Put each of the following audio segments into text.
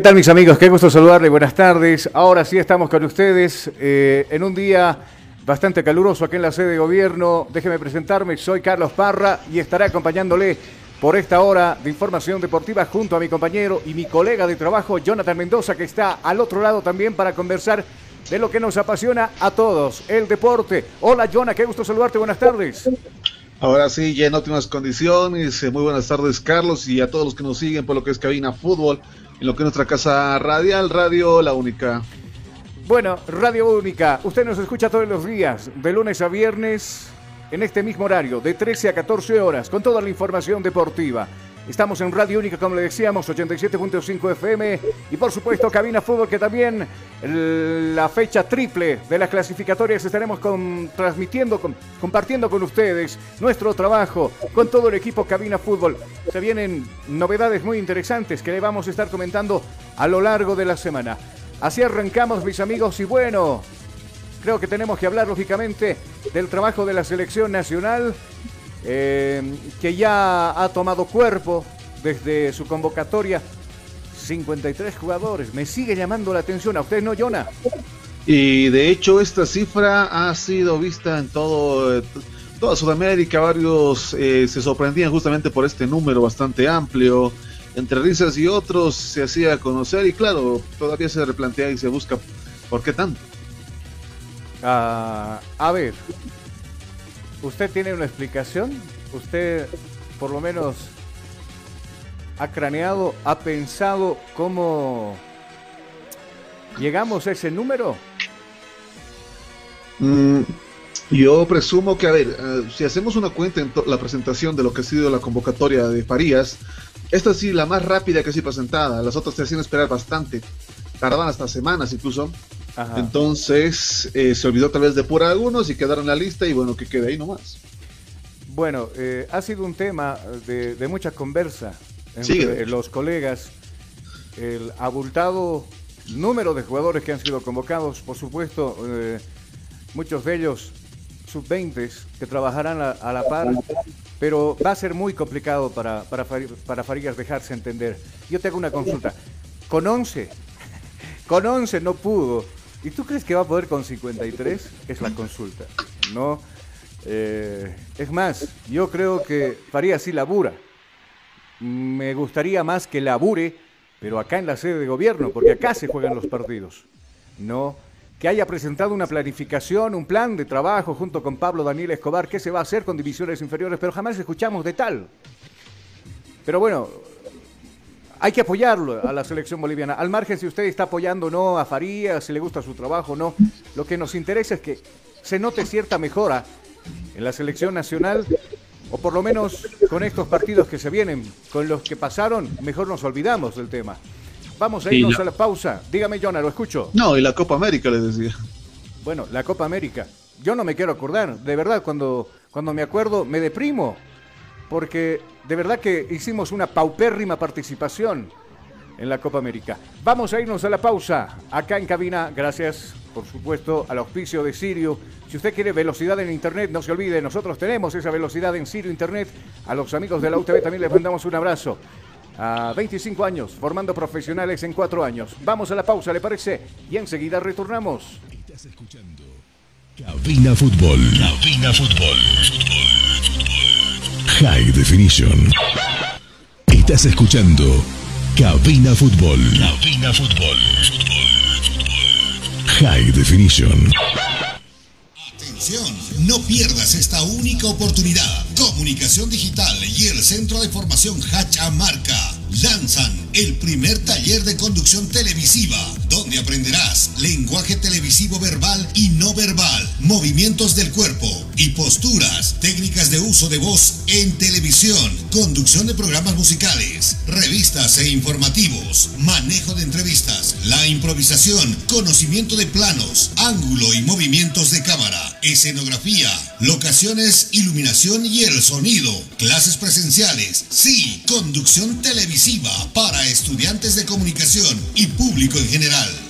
¿Qué tal mis amigos? Qué gusto saludarle, buenas tardes. Ahora sí estamos con ustedes eh, en un día bastante caluroso aquí en la sede de gobierno. Déjeme presentarme, soy Carlos Parra y estaré acompañándole por esta hora de información deportiva junto a mi compañero y mi colega de trabajo, Jonathan Mendoza, que está al otro lado también para conversar de lo que nos apasiona a todos, el deporte. Hola, Jonah, qué gusto saludarte, buenas tardes. Ahora sí, ya en óptimas condiciones. Muy buenas tardes, Carlos, y a todos los que nos siguen por lo que es Cabina Fútbol en lo que es nuestra casa radial, Radio La Única. Bueno, Radio Única, usted nos escucha todos los días, de lunes a viernes, en este mismo horario, de 13 a 14 horas, con toda la información deportiva. Estamos en Radio Única, como le decíamos, 87.5 FM y por supuesto Cabina Fútbol, que también la fecha triple de las clasificatorias estaremos transmitiendo, compartiendo con ustedes nuestro trabajo con todo el equipo Cabina Fútbol. Se vienen novedades muy interesantes que le vamos a estar comentando a lo largo de la semana. Así arrancamos, mis amigos, y bueno, creo que tenemos que hablar lógicamente del trabajo de la selección nacional eh, que ya ha tomado cuerpo desde su convocatoria. 53 jugadores. Me sigue llamando la atención. ¿A usted no, Jonah? Y de hecho esta cifra ha sido vista en todo, toda Sudamérica. Varios eh, se sorprendían justamente por este número bastante amplio. Entre risas y otros se hacía conocer y claro, todavía se replantea y se busca por qué tanto. Ah, a ver, ¿usted tiene una explicación? ¿Usted por lo menos ha craneado, ha pensado cómo llegamos a ese número? Mm, yo presumo que, a ver, eh, si hacemos una cuenta en la presentación de lo que ha sido la convocatoria de Farías, esta sí la más rápida que ha sido presentada, las otras se hacían esperar bastante, tardaban hasta semanas incluso. Entonces eh, se olvidó tal vez de por algunos y quedaron en la lista y bueno, que quede ahí nomás. Bueno, eh, ha sido un tema de, de mucha conversa entre los colegas, el abultado número de jugadores que han sido convocados, por supuesto, eh, muchos de ellos sub-20 que trabajarán a, la par, pero va a ser muy complicado para, para, para Farías dejarse entender. Yo te hago una consulta. Con 11, con 11 no pudo. ¿Y tú crees que va a poder con 53? Es la consulta. No. Eh, es más, yo creo que Farías sí labura me gustaría más que labure, pero acá en la sede de gobierno, porque acá se juegan los partidos. No que haya presentado una planificación, un plan de trabajo junto con Pablo Daniel Escobar, qué se va a hacer con divisiones inferiores, pero jamás escuchamos de tal. Pero bueno, hay que apoyarlo a la selección boliviana. Al margen si usted está apoyando o no a Farías, si le gusta su trabajo o no, lo que nos interesa es que se note cierta mejora en la selección nacional o por lo menos con estos partidos que se vienen, con los que pasaron, mejor nos olvidamos del tema. Vamos a irnos a la pausa. Dígame, Jonah, lo escucho. No, y la Copa América, le decía. Bueno, la Copa América. Yo no me quiero acordar. De verdad, cuando, cuando me acuerdo, me deprimo. Porque de verdad que hicimos una paupérrima participación en la Copa América. Vamos a irnos a la pausa. Acá en cabina, gracias por supuesto, al auspicio de Sirio. Si usted quiere velocidad en Internet, no se olvide, nosotros tenemos esa velocidad en Sirio Internet. A los amigos de la UTV también les mandamos un abrazo. A 25 años, formando profesionales en 4 años. Vamos a la pausa, ¿le parece? Y enseguida retornamos. Estás escuchando Cabina Fútbol. Cabina Fútbol. High Definition. Estás escuchando Cabina Fútbol. Cabina Fútbol. High Definition. Atención, no pierdas esta única oportunidad. Comunicación Digital y el Centro de Formación Hachamarca lanzan el primer taller de conducción televisiva, donde aprenderás lenguaje televisivo verbal y no verbal, movimientos del cuerpo y posturas, técnicas de uso de voz en televisión, conducción de programas musicales, revistas e informativos, manejo de entrevistas, la improvisación, conocimiento de planos, ángulo y movimientos de cámara, escenografía, locaciones, iluminación y el sonido, clases presenciales, sí, conducción televisiva para estudiantes de comunicación y público en general.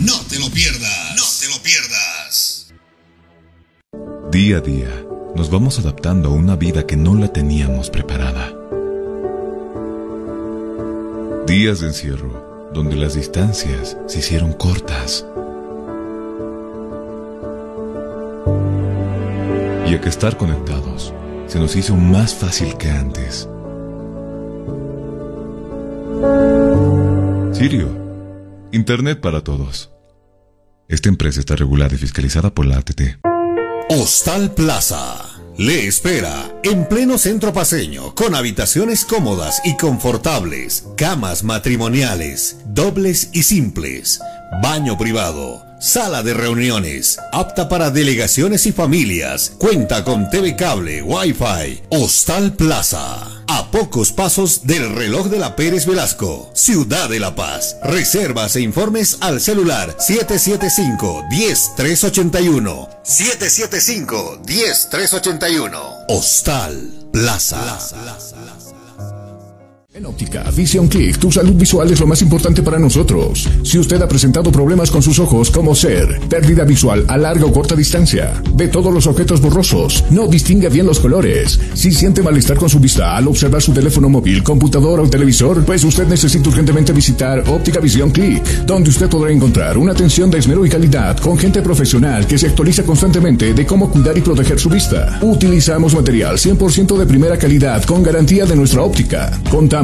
No te lo pierdas. No te lo pierdas. Día a día, nos vamos adaptando a una vida que no la teníamos preparada. Días de encierro, donde las distancias se hicieron cortas. Y a que estar conectados se nos hizo más fácil que antes. Sirio, Internet para todos. Esta empresa está regulada y fiscalizada por la ATT. Hostal Plaza. Le espera en pleno centro paseño, con habitaciones cómodas y confortables, camas matrimoniales, dobles y simples, baño privado, sala de reuniones, apta para delegaciones y familias, cuenta con TV cable, Wi-Fi. Hostal Plaza pocos pasos del reloj de la Pérez Velasco, Ciudad de La Paz. Reservas e informes al celular 775-10381. 775-10381. Hostal Plaza. En óptica Vision Click, tu salud visual es lo más importante para nosotros. Si usted ha presentado problemas con sus ojos, como ser pérdida visual a larga o corta distancia, ve todos los objetos borrosos, no distingue bien los colores, si siente malestar con su vista al observar su teléfono móvil, computadora o televisor, pues usted necesita urgentemente visitar Óptica Vision Click, donde usted podrá encontrar una atención de esmero y calidad con gente profesional que se actualiza constantemente de cómo cuidar y proteger su vista. Utilizamos material 100% de primera calidad con garantía de nuestra óptica. Contamos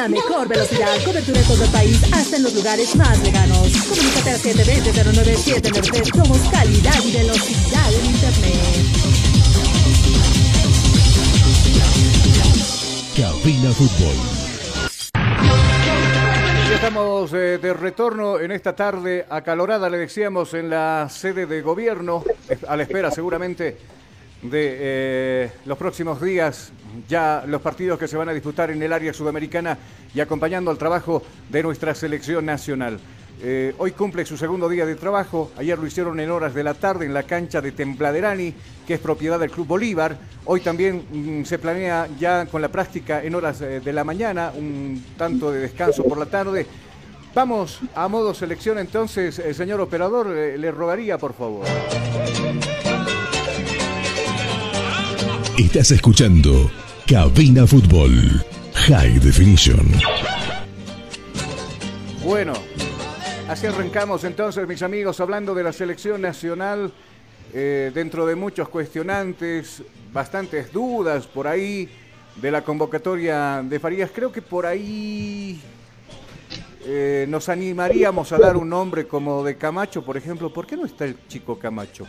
La mejor velocidad, cobertura en todo el país, hasta en los lugares más lejanos. Comunícate al 720-097 Somos calidad y velocidad en Internet. Cabina Fútbol. Ya estamos eh, de retorno en esta tarde acalorada, le decíamos, en la sede de gobierno, a la espera seguramente de eh, los próximos días, ya los partidos que se van a disputar en el área sudamericana y acompañando al trabajo de nuestra selección nacional. Eh, hoy cumple su segundo día de trabajo, ayer lo hicieron en horas de la tarde en la cancha de Templaderani, que es propiedad del Club Bolívar. Hoy también mm, se planea ya con la práctica en horas eh, de la mañana, un tanto de descanso por la tarde. Vamos a modo selección entonces, el señor operador, le rogaría por favor. Estás escuchando Cabina Fútbol High Definition. Bueno, así arrancamos entonces, mis amigos, hablando de la selección nacional. Eh, dentro de muchos cuestionantes, bastantes dudas por ahí de la convocatoria de Farías. Creo que por ahí eh, nos animaríamos a dar un nombre como de Camacho, por ejemplo. ¿Por qué no está el chico Camacho?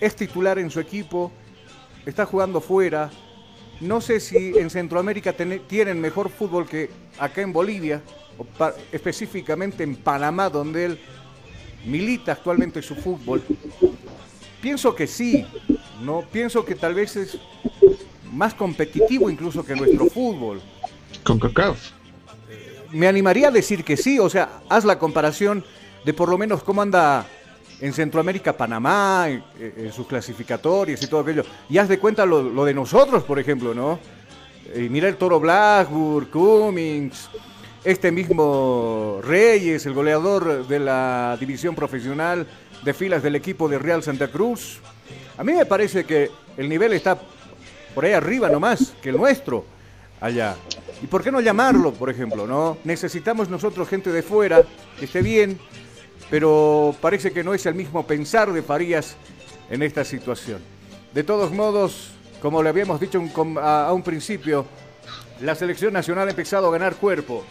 Es titular en su equipo está jugando fuera. No sé si en Centroamérica tienen mejor fútbol que acá en Bolivia, o específicamente en Panamá, donde él milita actualmente su fútbol. Pienso que sí, no pienso que tal vez es más competitivo incluso que nuestro fútbol. Con CACAF. Me animaría a decir que sí, o sea, haz la comparación de por lo menos cómo anda en Centroamérica, Panamá, sus clasificatorias y todo aquello. Y haz de cuenta lo, de nosotros, por ejemplo, ¿no? Y mira el Toro Blackburn, Cummings, este mismo Reyes, el goleador de la división profesional de filas del equipo de Real Santa Cruz. A mí me parece que el nivel está por ahí arriba nomás que el nuestro allá. ¿Y por qué no llamarlo, por ejemplo, no? Necesitamos nosotros gente de fuera que esté bien, pero parece que no es el mismo pensar de Farías en esta situación. De todos modos, como le habíamos dicho a un principio, la selección nacional ha empezado a ganar cuerpo.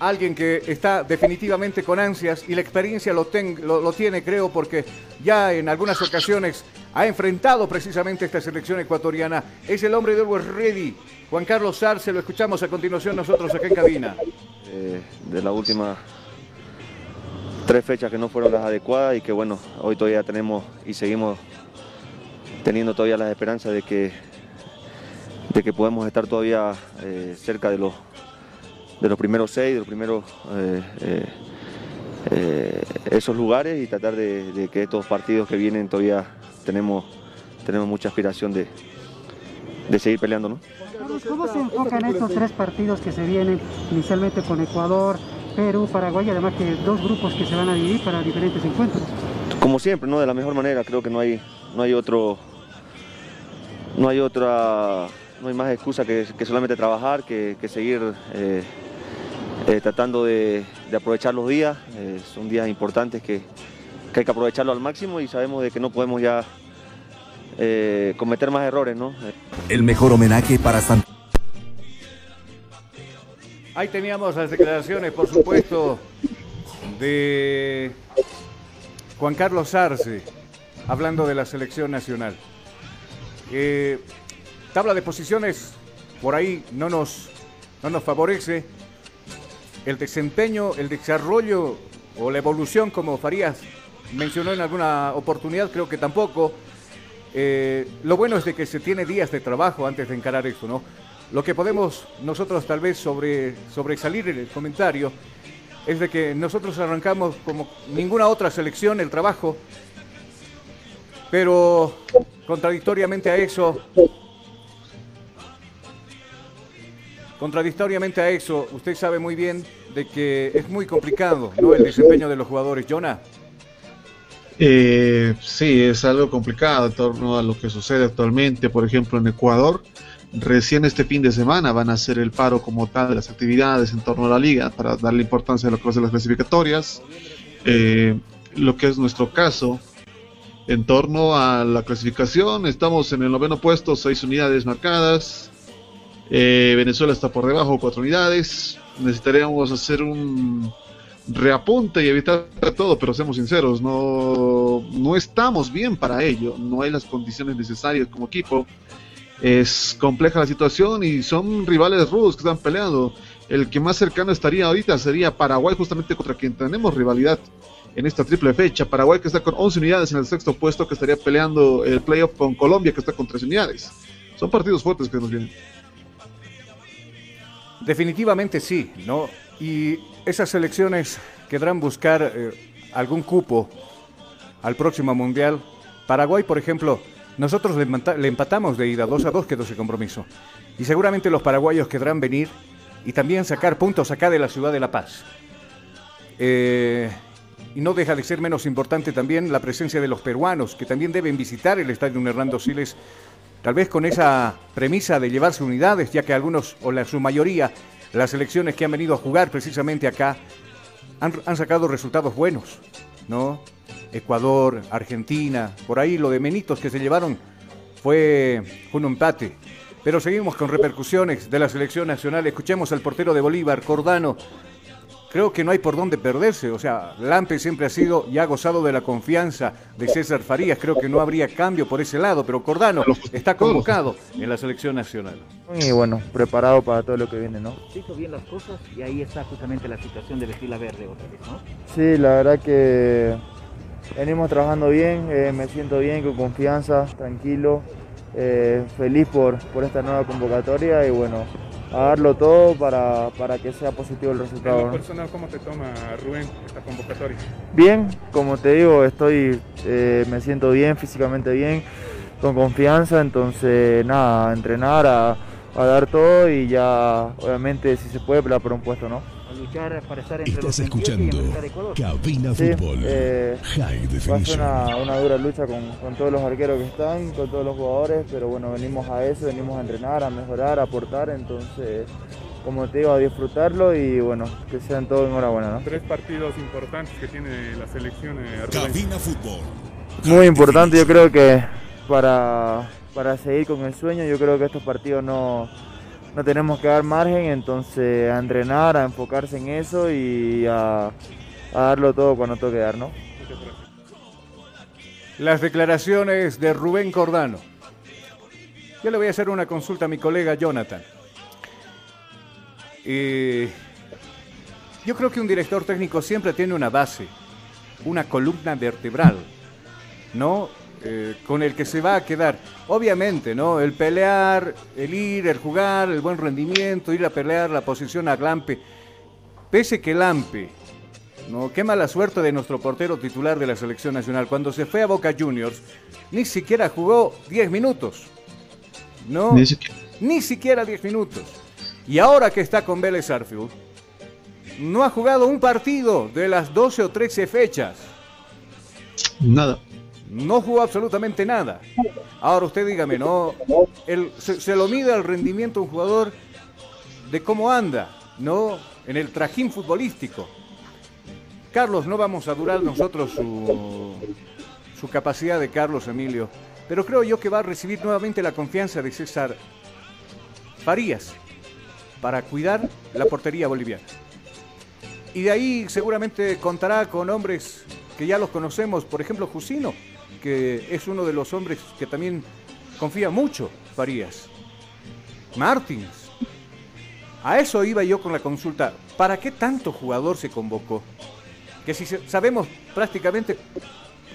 Alguien que está definitivamente con ansias y la experiencia lo, lo, tiene, creo, porque ya en algunas ocasiones ha enfrentado precisamente esta selección ecuatoriana. Es el hombre de Always Ready, Juan Carlos Sarce, lo escuchamos a continuación nosotros acá en cabina. Eh, de la última tres fechas que no fueron las adecuadas y que bueno, hoy todavía tenemos y seguimos teniendo todavía la esperanza de que, de que podemos estar todavía eh, cerca de los, de los primeros seis, de los primeros eh, eh, esos lugares y tratar de, que estos partidos que vienen todavía tenemos, tenemos mucha aspiración de, de seguir peleando. ¿no? ¿Cómo se enfocan estos tres partidos que se vienen inicialmente con Ecuador, Perú, Paraguay además que dos grupos que se van a dividir para diferentes encuentros? Como siempre, ¿no? de la mejor manera, creo que no hay, no hay otro, no hay otra, no hay más excusa que, solamente trabajar, que, seguir eh, eh, tratando de, aprovechar los días. Eh, son días importantes que, hay que aprovecharlo al máximo y sabemos de que no podemos ya cometer más errores. ¿no? El mejor homenaje para San... Ahí teníamos las declaraciones, por supuesto, de Juan Carlos Arce, hablando de la selección nacional. Eh, tabla de posiciones por ahí no nos, no nos favorece. El desempeño, el desarrollo o la evolución, como Farías mencionó en alguna oportunidad, creo que tampoco. Eh, lo bueno es de que se tiene días de trabajo antes de encarar esto, ¿no? Lo que podemos nosotros tal vez sobre, sobresalir en el comentario es de que nosotros arrancamos como ninguna otra selección el trabajo, pero Contradictoriamente a eso, contradictoriamente a eso, usted sabe muy bien de que es muy complicado el desempeño de los jugadores. Jonah. Eh, sí, es algo complicado en torno a lo que sucede actualmente, por ejemplo, en Ecuador. Recién este fin de semana van a hacer el paro como tal de las actividades en torno a la liga para darle importancia a lo que va las clasificatorias. Eh, lo que es nuestro caso, en torno a la clasificación. Estamos en el noveno puesto, seis unidades marcadas. Eh, Venezuela está por debajo, cuatro unidades. Necesitaríamos hacer un reapunte y evitar todo, pero seamos sinceros, no, no estamos bien para ello. No hay las condiciones necesarias como equipo. Es compleja la situación y son rivales rudos que están peleando. El que más cercano estaría ahorita sería Paraguay, justamente contra quien tenemos rivalidad en esta triple fecha. Paraguay que está con 11 unidades en el sexto puesto, que estaría peleando el playoff con Colombia que está con 3 unidades. Son partidos fuertes que nos vienen. Definitivamente sí, ¿no? Y esas selecciones querrán buscar eh, algún cupo al próximo Mundial. Paraguay, por ejemplo, nosotros le, empatamos de ida 2 a 2 quedó ese compromiso. Y seguramente los paraguayos querrán venir y también sacar puntos acá de la ciudad de La Paz. Eh, y no deja de ser menos importante también la presencia de los peruanos, que también deben visitar el estadio Hernando Siles, tal vez con esa premisa de llevarse unidades, ya que algunos, o la, su mayoría, las selecciones que han venido a jugar precisamente acá, han, sacado resultados buenos, ¿no? Ecuador, Argentina, por ahí lo de Menitos que se llevaron fue un empate. Pero seguimos con repercusiones de la selección nacional. Escuchemos al portero de Bolívar, Cordano, creo que no hay por dónde perderse. O sea, Lampe siempre ha sido y ha gozado de la confianza de César Farías. Creo que no habría cambio por ese lado, pero Cordano está convocado en la selección nacional. Y bueno, preparado para todo lo que viene, ¿no? Se hizo bien las cosas y ahí está justamente la situación de vestir la verde otra vez, ¿no? Sí, la verdad que venimos trabajando bien, eh, me siento bien, con confianza, tranquilo, eh, feliz por, por esta nueva convocatoria y bueno, a darlo todo para, para, que sea positivo el resultado. Personal, ¿cómo te toma Rubén esta convocatoria? Bien, como te digo, estoy, eh, me siento bien, físicamente bien, con confianza, entonces nada, a entrenar, a, a dar todo y ya, obviamente, si se puede, pelear por un puesto, ¿no? Luchar para estar entre Estás escuchando Cabina Fútbol. Eh, va a ser una, una, dura lucha con, con, todos los arqueros que están, con todos los jugadores, pero bueno, venimos a eso, venimos a entrenar, a mejorar, a aportar, entonces como te digo, a disfrutarlo y bueno, que sean todos enhorabuena, ¿no? Tres partidos importantes que tiene la selección. Eh. Cabina Fútbol. Muy importante, yo creo que para, para seguir con el sueño, yo creo que estos partidos no, no tenemos que dar margen, entonces a entrenar, a enfocarse en eso y a, darlo todo cuando toque dar, ¿no? Las declaraciones de Rubén Cordano. Yo le voy a hacer una consulta a mi colega Jonathan. Eh, yo creo que un director técnico siempre tiene una base, una columna vertebral, ¿no? Eh, con el que se va a quedar. Obviamente, ¿no? El pelear, el ir, el jugar, el buen rendimiento, ir a pelear la posición a Lampe. Pese que Lampe, ¿no? Qué mala suerte de nuestro portero titular de la selección nacional. Cuando se fue a Boca Juniors, ni siquiera jugó 10 minutos. ¿No? Ni siquiera. Ni siquiera 10 minutos. Y ahora que está con Vélez Arfield, no ha jugado un partido de las 12 o 13 fechas. Nada. No jugó absolutamente nada. Ahora usted dígame, ¿no? El- se, lo mide al rendimiento de un jugador de cómo anda, ¿no? En el trajín futbolístico. Carlos, no vamos a durar nosotros su, su capacidad de Carlos Emilio, pero creo yo que va a recibir nuevamente la confianza de César Farías para cuidar la portería boliviana. Y de ahí seguramente contará con hombres que ya los conocemos, por ejemplo Jusino, que es uno de los hombres que también confía mucho Farías. Martins. A eso iba yo con la consulta. ¿Para qué tanto jugador se convocó? Que si sabemos prácticamente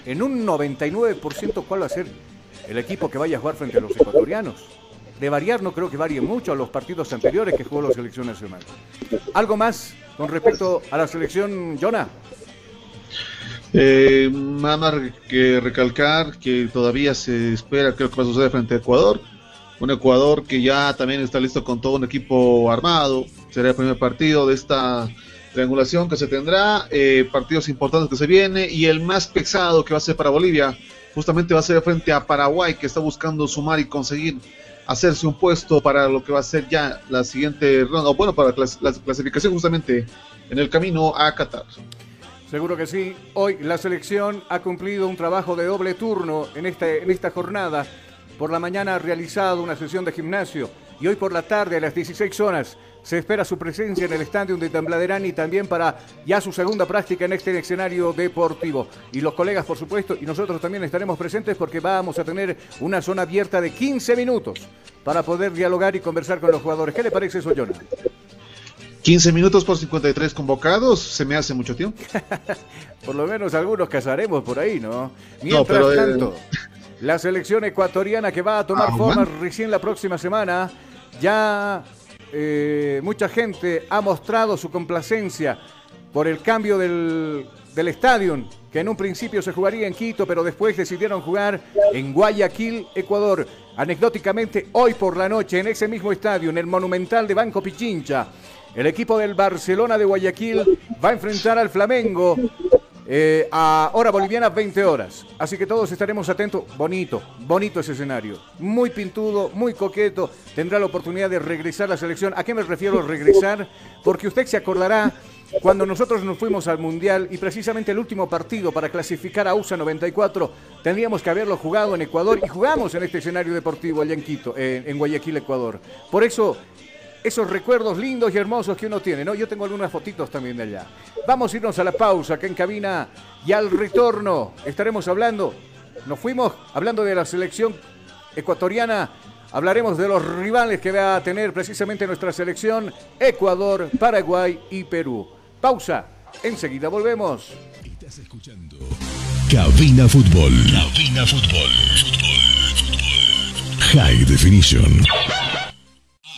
en un 99% cuál va a ser el equipo que vaya a jugar frente a los ecuatorianos. De variar no creo que varíe mucho a los partidos anteriores que jugó la selección nacional. ¿Algo más con respecto a la selección, Jonah? Eh, nada más que recalcar que todavía se espera, creo que va a suceder frente a Ecuador. Un Ecuador que ya también está listo con todo un equipo armado. Será el primer partido de esta triangulación que se tendrá. eh, partidos importantes que se viene. Y el más pesado que va a ser para Bolivia, justamente va a ser frente a Paraguay, que está buscando sumar y conseguir hacerse un puesto para lo que va a ser ya la siguiente ronda. O bueno, para la clas- la clasificación justamente en el camino a Qatar. Seguro que sí. Hoy la selección ha cumplido un trabajo de doble turno en, este, en esta jornada. Por la mañana ha realizado una sesión de gimnasio y hoy por la tarde a las 16 horas se espera su presencia en el estadio de Tambladerani también para ya su segunda práctica en este escenario deportivo. Y los colegas, por supuesto, y nosotros también estaremos presentes porque vamos a tener una zona abierta de 15 minutos para poder dialogar y conversar con los jugadores. ¿Qué le parece eso, Jonathan? 15 minutos por 53 convocados, se me hace mucho tiempo. Por lo menos algunos cazaremos por ahí, ¿no? Mientras pero, eh, tanto, la selección ecuatoriana que va a tomar Ah, forma recién la próxima semana, ya eh, mucha gente ha mostrado su complacencia por el cambio del, del estadio, que en un principio se jugaría en Quito, pero después decidieron jugar en Guayaquil, Ecuador. Anecdóticamente, hoy por la noche, en ese mismo estadio, en el Monumental de Banco Pichincha, el equipo del Barcelona de Guayaquil va a enfrentar al Flamengo eh, a hora boliviana 20 horas. Así que todos estaremos atentos. Bonito, bonito ese escenario. Muy pintudo, muy coqueto. Tendrá la oportunidad de regresar a la selección. ¿A qué me refiero regresar? Porque usted se acordará cuando nosotros nos fuimos al Mundial y precisamente el último partido para clasificar a USA 94 tendríamos que haberlo jugado en Ecuador y jugamos en este escenario deportivo allá en Quito, en Guayaquil, Ecuador. Por eso esos recuerdos lindos y hermosos que uno tiene, ¿no? Yo tengo algunas fotitos también de allá. Vamos a irnos a la pausa acá en cabina y al retorno estaremos hablando, nos fuimos hablando de la selección ecuatoriana, hablaremos de los rivales que va a tener precisamente nuestra selección, Ecuador, Paraguay y Perú. Pausa, enseguida volvemos. Estás escuchando Cabina Fútbol. Cabina Fútbol. High Definition.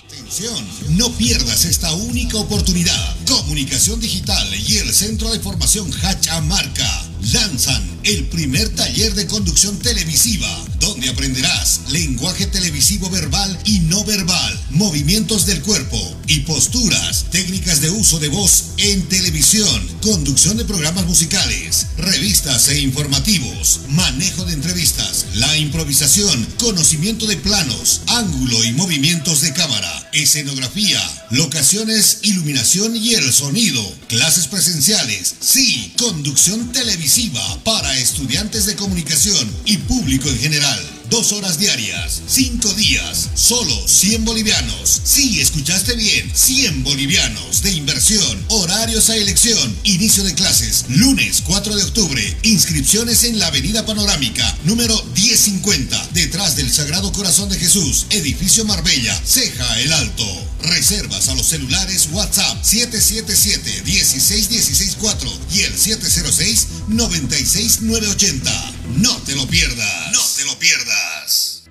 Atención, no pierdas esta única oportunidad. Comunicación Digital y el Centro de Formación Hachamarca lanzan el primer taller de conducción televisiva, donde aprenderás lenguaje televisivo verbal y no verbal, movimientos del cuerpo y posturas, técnicas de uso de voz en televisión, conducción de programas musicales, revistas e informativos, manejo de entrevistas, la improvisación, conocimiento de planos, ángulo y movimientos de cámara, escenografía, locaciones, iluminación y el sonido, clases presenciales, sí, conducción televisiva para estudiantes de comunicación y público en general. Dos horas diarias, cinco días, solo 100 bolivianos. Sí, escuchaste bien, 100 bolivianos de inversión, horarios a elección, inicio de clases, lunes 4 de octubre, inscripciones en la Avenida Panorámica, número 1050, detrás del Sagrado Corazón de Jesús, edificio Marbella, Ceja el Alto. Reservas a los celulares WhatsApp 777-16164 y el 706-96980. No te lo pierdas. No te lo pierdas.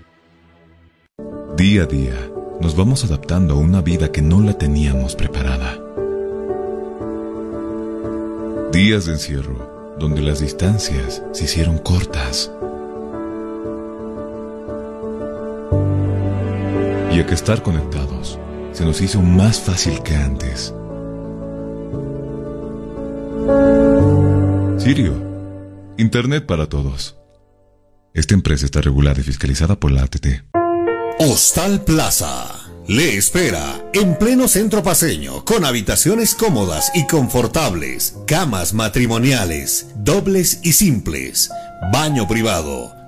Día a día, nos vamos adaptando a una vida que no la teníamos preparada. Días de encierro, donde las distancias se hicieron cortas. Y a que estar conectados se nos hizo más fácil que antes. Sirio, Internet para todos. Esta empresa está regulada y fiscalizada por la ATT. Hostal Plaza. Le espera en pleno centro paseño, con habitaciones cómodas y confortables, camas matrimoniales, dobles y simples, baño privado,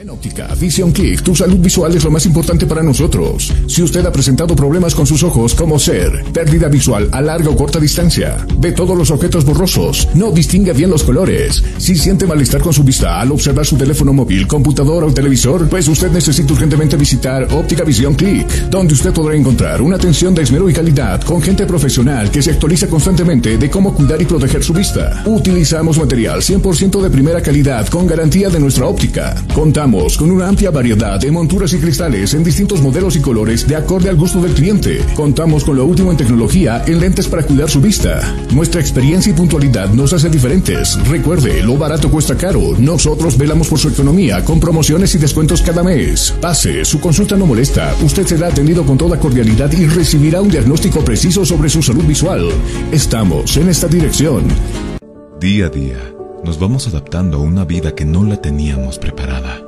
En óptica Vision Click, tu salud visual es lo más importante para nosotros. Si usted ha presentado problemas con sus ojos, como ser pérdida visual a larga o corta distancia, ve todos los objetos borrosos, no distingue bien los colores, si siente malestar con su vista al observar su teléfono móvil, computadora o televisor, pues usted necesita urgentemente visitar Óptica Vision Click, donde usted podrá encontrar una atención de esmero y calidad con gente profesional que se actualiza constantemente de cómo cuidar y proteger su vista. Utilizamos material 100% de primera calidad con garantía de nuestra óptica. Contamos con una amplia variedad de monturas y cristales en distintos modelos y colores de acorde al gusto del cliente. Contamos con lo último en tecnología en lentes para cuidar su vista. Nuestra experiencia y puntualidad nos hace diferentes. Recuerde, lo barato cuesta caro. Nosotros velamos por su economía con promociones y descuentos cada mes. Pase, su consulta no molesta. Usted será atendido con toda cordialidad y recibirá un diagnóstico preciso sobre su salud visual. Estamos en esta dirección. Día a día, nos vamos adaptando a una vida que no la teníamos preparada.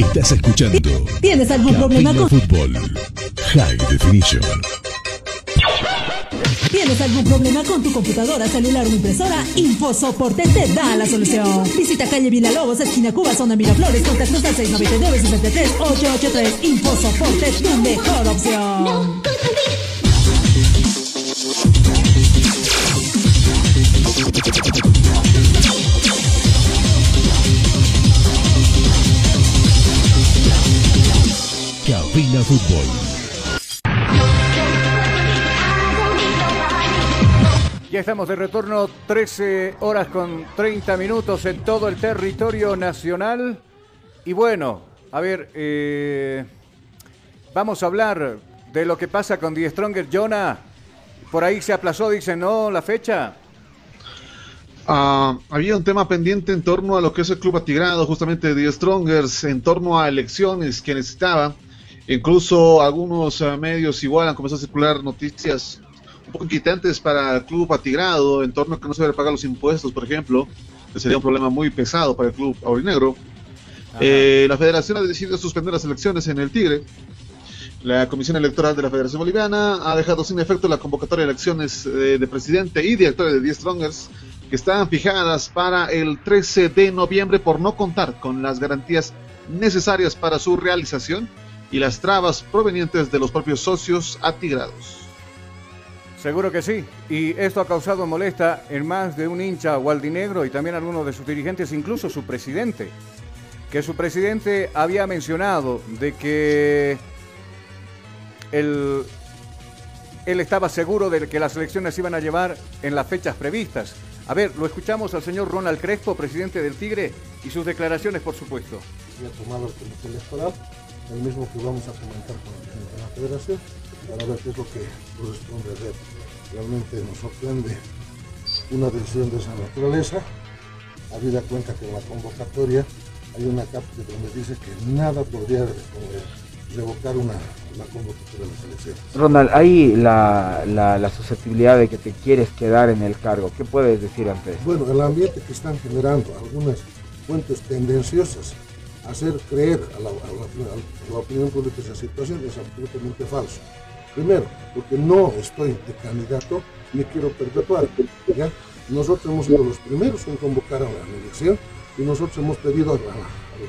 Estás escuchando ¿Tienes algún problema con Fútbol. High Definition. ¿Tienes algún problema con tu computadora, celular o impresora? InfoSoporte te da la solución. Visita calle Villalobos, esquina Cuba, zona Miraflores, contactos al 699-63-883. InfoSoporte, tu mejor opción. Fútbol. Ya estamos de retorno, 13 horas con 30 minutos en todo el territorio nacional. Y bueno, a ver, eh, vamos a hablar de lo que pasa con Die Stronger. Jonah, por ahí se aplazó, dicen, ¿no? La fecha. Ah, había un tema pendiente en torno a lo que es el Club Atigrado, justamente de Strongers, en torno a elecciones que necesitaba. Incluso algunos eh, medios igual han comenzado a circular noticias un poco inquietantes para el Club Atigrado, en torno a que no se debe pagar los impuestos, por ejemplo, que sería un problema muy pesado para el Club Aurinegro. Eh, la Federación ha decidido suspender las elecciones en el Tigre. La Comisión Electoral de la Federación Boliviana ha dejado sin efecto la convocatoria de elecciones eh, de presidente y directores de 10 Strongers que estaban fijadas para el 13 de noviembre por no contar con las garantías necesarias para su realización y las trabas provenientes de los propios socios atigrados. Seguro que sí. Y esto ha causado molesta en más de un hincha gualdinegro y también algunos de sus dirigentes, incluso su presidente. Que su presidente había mencionado de que él, él estaba seguro de que las elecciones se iban a llevar en las fechas previstas. A ver, lo escuchamos al señor Ronald Crespo, presidente del Tigre, y sus declaraciones, por supuesto. tomado el comité electoral, el mismo que vamos a comentar con la federación, para ver qué es lo que corresponde hacer. Realmente nos sorprende una decisión de esa naturaleza, habida cuenta que en la convocatoria hay una cápsula donde dice que nada podría revocar una, la convocatoria de las elecciones. Ronald, hay la, la, la susceptibilidad de que te quieres quedar en el cargo. ¿Qué puedes decir ante eso? Bueno, el ambiente que están generando algunas fuentes tendenciosas hacer creer a la, opinión pública esa situación es absolutamente falso. Primero, porque no estoy de candidato ni quiero perpetuar. ¿ya? Nosotros hemos sido los primeros en convocar a la elección y nosotros hemos pedido al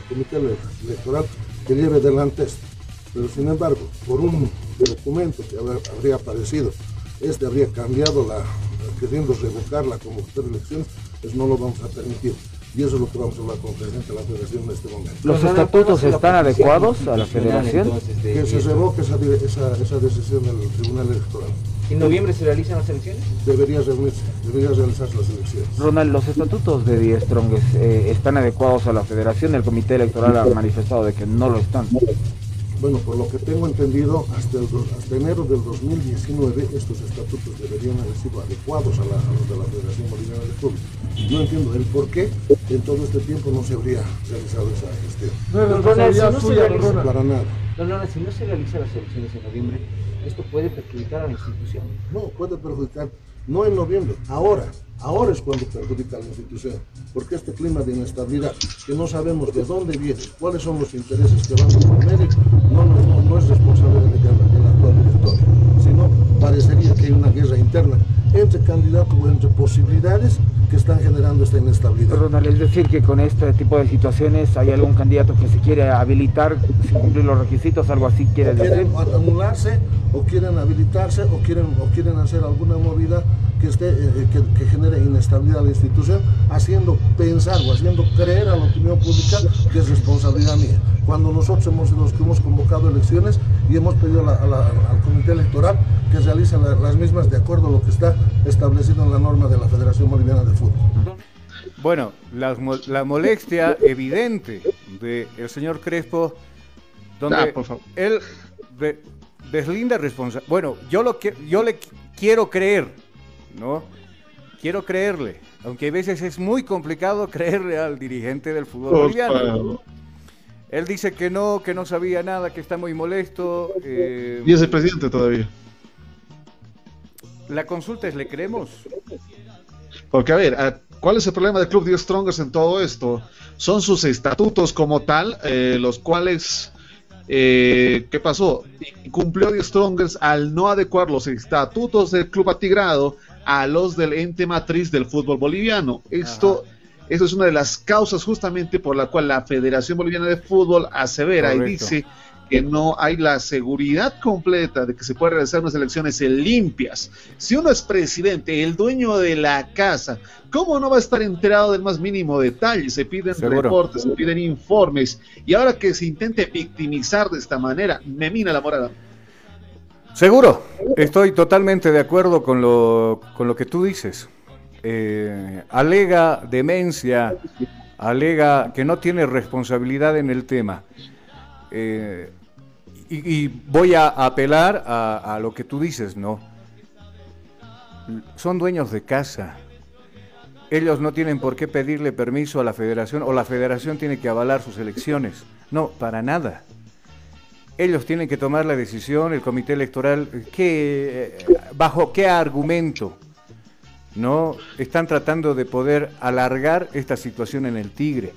comité ele- electoral que lleve adelante esto. Pero sin embargo, por un documento que habría aparecido, este habría cambiado la, queriendo revocar la convocatoria de elecciones, pues no lo vamos a permitir. Y eso es lo que vamos a hablar con el presidente de la federación en este momento. ¿Los estatutos están adecuados a la federación? Que se revoque esa, esa, esa decisión del Tribunal Electoral. ¿En noviembre se realizan las elecciones? Debería, reunirse, debería realizarse las elecciones. Ronald, los estatutos de Die Strongest eh, están adecuados a la federación. El comité electoral ha manifestado de que no lo están. Bueno, por lo que tengo entendido, hasta, el hasta enero del 2019 estos estatutos deberían haber sido adecuados a, la, a los de la Federación Boliviana de Fútbol. No entiendo el por qué en todo este tiempo no se habría realizado esa gestión. Don Ronald, si no se realiza- Para nada. Don Ronald, si no se realizan las elecciones en noviembre, esto puede perjudicar a la institución. No, puede perjudicar, no en noviembre, ahora. Ahora es cuando perjudica a la institución, porque este clima de inestabilidad, que no sabemos de dónde viene, cuáles son los intereses que van por medio, no, no, no, no es responsabilidad del del actual directorio, sino parecería que hay una guerra interna entre candidatos o entre posibilidades que están generando esta inestabilidad. Ronald, es decir, que con este tipo de situaciones hay algún candidato que se quiere habilitar sin cumplir los requisitos, algo así quiere decir. quieren anularse o quieren habilitarse o quieren o quieren hacer alguna movida que esté eh, que, que genere inestabilidad a la institución haciendo pensar o haciendo creer a la opinión pública que es responsabilidad mía cuando nosotros hemos sido los que hemos convocado elecciones y hemos pedido a la- a la- al comité electoral que realicen la- las mismas de acuerdo a lo que está establecido en la norma de la Federación Boliviana de Fútbol. Bueno, la, la molestia evidente del señor Crespo, donde Ah, por favor. él de- deslinda responsabilidad. Bueno, yo, lo que, yo le qu- quiero creer, ¿no? Quiero creerle, aunque a veces es muy complicado creerle al dirigente del fútbol boliviano. Él dice que no, que no sabía nada, que está muy molesto. eh, Y es el presidente todavía. la consulta es, ¿le creemos? Porque, a ver, ah, ¿cuál es el problema del Club de Strongers en todo esto? Son sus estatutos como tal, eh, los cuales, eh, ¿qué pasó? Cumplió The Strongers al no adecuar los estatutos del Club Atigrado a los del ente matriz del fútbol boliviano. Esto, esto es una de las causas justamente por la cual la Federación Boliviana de Fútbol asevera y dice que no hay la seguridad completa de que se pueden realizar unas elecciones limpias. Si uno es presidente, el dueño de la casa, ¿cómo no va a estar enterado del más mínimo detalle? Se piden Seguro. reportes, se piden informes, y ahora que se intente victimizar de esta manera, me mina la moral. Seguro, estoy totalmente de acuerdo con lo, con lo que tú dices. Eh, alega demencia, alega que no tiene responsabilidad en el tema. Eh, y, voy a apelar a, a lo que tú dices, ¿no? Son dueños de casa. Ellos no tienen por qué pedirle permiso a la federación o la federación tiene que avalar sus elecciones. No, para nada ellos tienen que tomar la decisión, el comité electoral, ¿qué, bajo qué argumento no están tratando de poder alargar esta situación en el Tigre.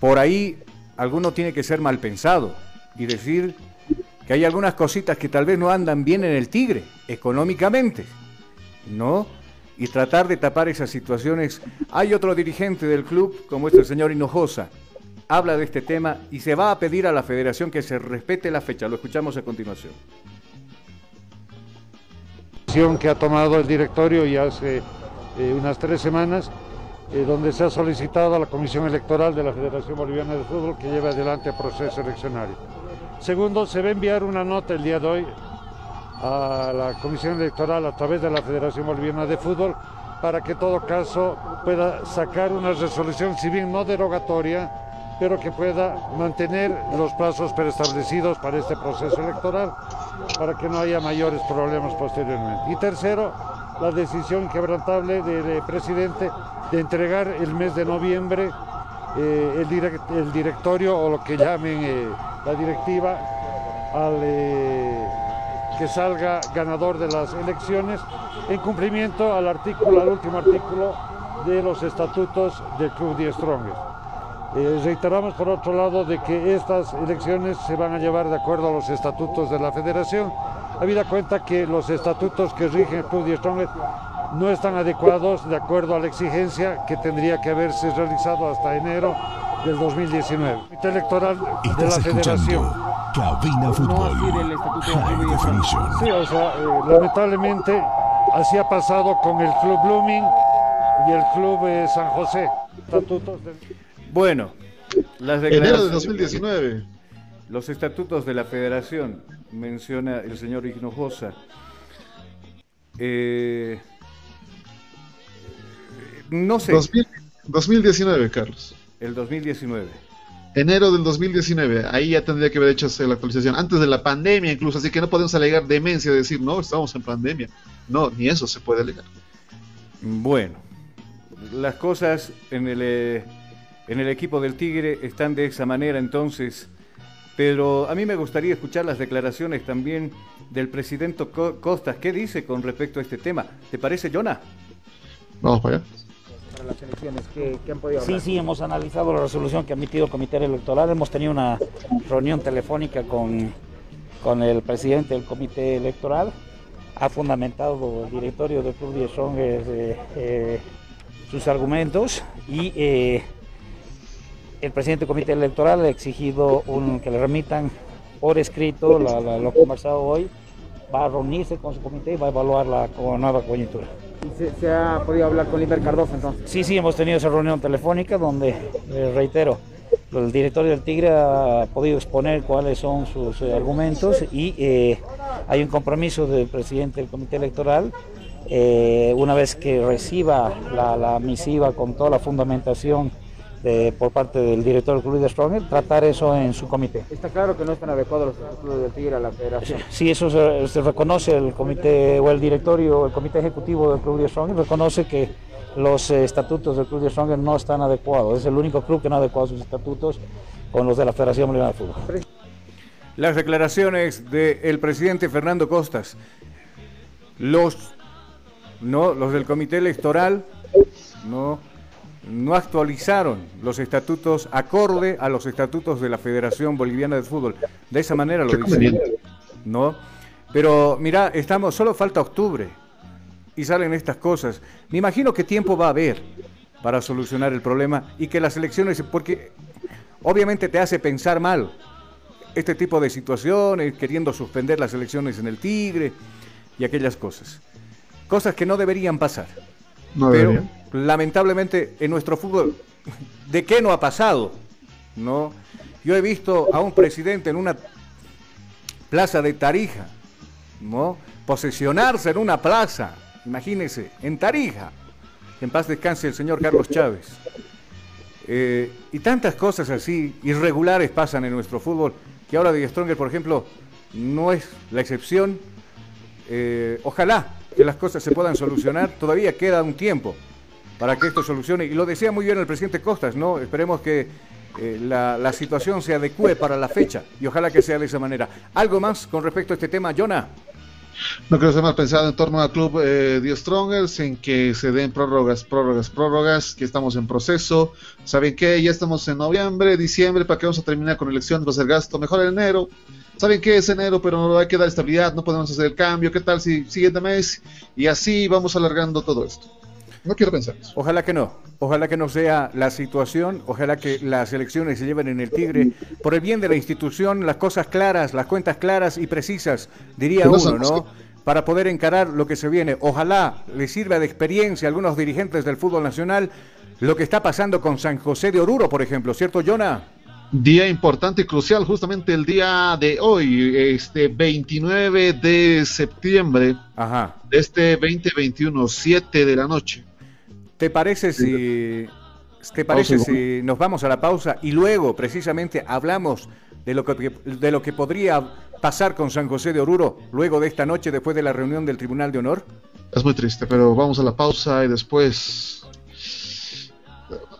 Por ahí alguno tiene que ser mal pensado y decir que hay algunas cositas que tal vez no andan bien en el Tigre, económicamente, ¿no? Y tratar de tapar esas situaciones. Hay otro dirigente del club, como es el señor Hinojosa, habla de este tema y se va a pedir a la federación que se respete la fecha. Lo escuchamos a continuación. decisión que ha tomado el directorio ya hace eh, unas tres semanas, eh, donde se ha solicitado a la Comisión Electoral de la Federación Boliviana de Fútbol que lleve adelante el proceso eleccionario. Segundo, se va a enviar una nota el día de hoy a la Comisión Electoral a través de la Federación Boliviana de Fútbol para que en todo caso pueda sacar una resolución, si bien no derogatoria, pero que pueda mantener los plazos preestablecidos para este proceso electoral, para que no haya mayores problemas posteriormente. Y tercero, la decisión inquebrantable del eh, presidente de entregar el mes de noviembre eh, el, direct- el directorio o lo que llamen eh, la directiva al eh, que salga ganador de las elecciones en cumplimiento al artículo, al último artículo de los estatutos del Club de Strongest. Eh, reiteramos por otro lado de que estas elecciones se van a llevar de acuerdo a los estatutos de la federación, habida cuenta que los estatutos que rigen el Club de Strongest no están adecuados de acuerdo a la exigencia que tendría que haberse realizado hasta enero del 2019. El comité electoral de la federación. Cabina Fútbol High Definition. Sí, o sea, eh, lamentablemente así ha pasado con el Club Blooming y el Club eh, San José. Estatutos del- Bueno, las Enero de declaraciones- 2019. Los estatutos de la federación, menciona el señor Hinojosa. Eh, no sé, 2000 2019, Carlos. El 2019. Enero del 2019, ahí ya tendría que haber hecho la actualización, antes de la pandemia incluso, así que no podemos alegar demencia, decir, no, estamos en pandemia. No, ni eso se puede alegar. Bueno, las cosas en el, eh, en el equipo del Tigre están de esa manera entonces, pero a mí me gustaría escuchar las declaraciones también del presidente Co- Costas. ¿Qué dice con respecto a este tema? ¿Te parece, Jonah? Vamos para allá. Para las elecciones, ¿qué, qué han podido Sí, hablar? sí, hemos analizado la resolución que ha emitido el Comité Electoral. Hemos tenido una reunión telefónica con, con el presidente del Comité Electoral. Ha fundamentado el directorio del Club de Strong eh, eh, sus argumentos y eh, el presidente del Comité Electoral ha exigido un- que le remitan por escrito la- la- lo conversado hoy. Va a reunirse con su comité y va a evaluar la nueva coyuntura. ¿Y se, ha podido hablar con Liber Cardoso entonces? Sí, sí, hemos tenido esa reunión telefónica donde, eh, reitero, el directorio del Tigre ha podido exponer cuáles son sus eh, argumentos y eh, hay un compromiso del presidente del comité electoral. una vez que reciba la misiva con toda la fundamentación de- por parte del director del Club de Stronger, tratar eso en su comité. Está claro que no están adecuados los estatutos del Tigre a la federación. Sí, eso se, se reconoce el comité o el directorio, el comité ejecutivo del Club de Stronger, reconoce que los eh, estatutos del Club de Stronger no están adecuados. Es el único club que no ha adecuado sus estatutos con los de la Federación Boliviana de Fútbol. Las declaraciones del presidente Fernando Costas. Los, no, los del comité electoral no, no actualizaron los estatutos acorde a los estatutos de la Federación Boliviana de Fútbol. De esa manera lo dicen. ¿No? Pero mira, estamos, solo falta octubre y salen estas cosas. Me imagino qué tiempo va a haber para solucionar el problema y que las elecciones, porque obviamente te hace pensar mal este tipo de situaciones, queriendo suspender las elecciones en el Tigre y aquellas cosas. Cosas que no deberían pasar. No Pero lamentablemente en nuestro fútbol, ¿de qué no ha pasado? ¿No? Yo he visto a un presidente en una plaza de Tarija, ¿no? Posesionarse en una plaza, imagínense, en Tarija. En paz descanse el señor Carlos Chávez. Eh, y tantas cosas así, irregulares, pasan en nuestro fútbol, que ahora de Stronger, por ejemplo, no es la excepción. Eh, ojalá que las cosas se puedan solucionar. Todavía queda un tiempo para que esto solucione. Y lo decía muy bien el presidente Costas, ¿no? Esperemos que eh, la, la situación se adecue para la fecha y ojalá que sea de esa manera. ¿Algo más con respecto a este tema, Jonah? No creo que hemos pensado en torno al club eh, The Strongers, en que se den prórrogas, prórrogas, prórrogas, que estamos en proceso. ¿Saben qué? Ya estamos en noviembre, diciembre, ¿para qué vamos a terminar con elecciones? Va a gasto mejor en enero. ¿Saben qué? Es enero, pero no hay que dar estabilidad, no podemos hacer el cambio. ¿Qué tal si siguiente mes? Y así vamos alargando todo esto. No quiero pensar eso. Ojalá que no. Ojalá que no sea la situación. Ojalá que las elecciones se lleven en el Tigre. Por el bien de la institución, las cosas claras, las cuentas claras y precisas, diría Que no uno, ¿no? Para poder encarar lo que se viene. Ojalá le sirva de experiencia a algunos dirigentes del fútbol nacional lo que está pasando con San José de Oruro, por ejemplo. ¿Cierto, Jonah? Día importante y crucial, justamente el día de hoy, este 29 de septiembre Ajá. de este 2021, 7 de la noche. ¿Te parece si te parece si nos vamos a la pausa y luego precisamente hablamos de lo que de lo que podría pasar con San José de Oruro luego de esta noche después de la reunión del Tribunal de Honor? Es muy triste, pero vamos a la pausa y después.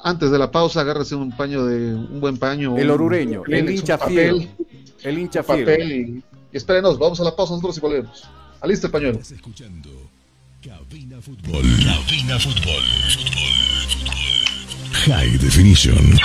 Antes de la pausa, agárrese un paño de un buen paño. El un orureño, el hincha fiel, el hincha papel fiel. y, y espérenos, vamos a la pausa nosotros y volvemos. Alista el pañuelo. Cabina Fútbol. Cabina Fútbol. High Definition.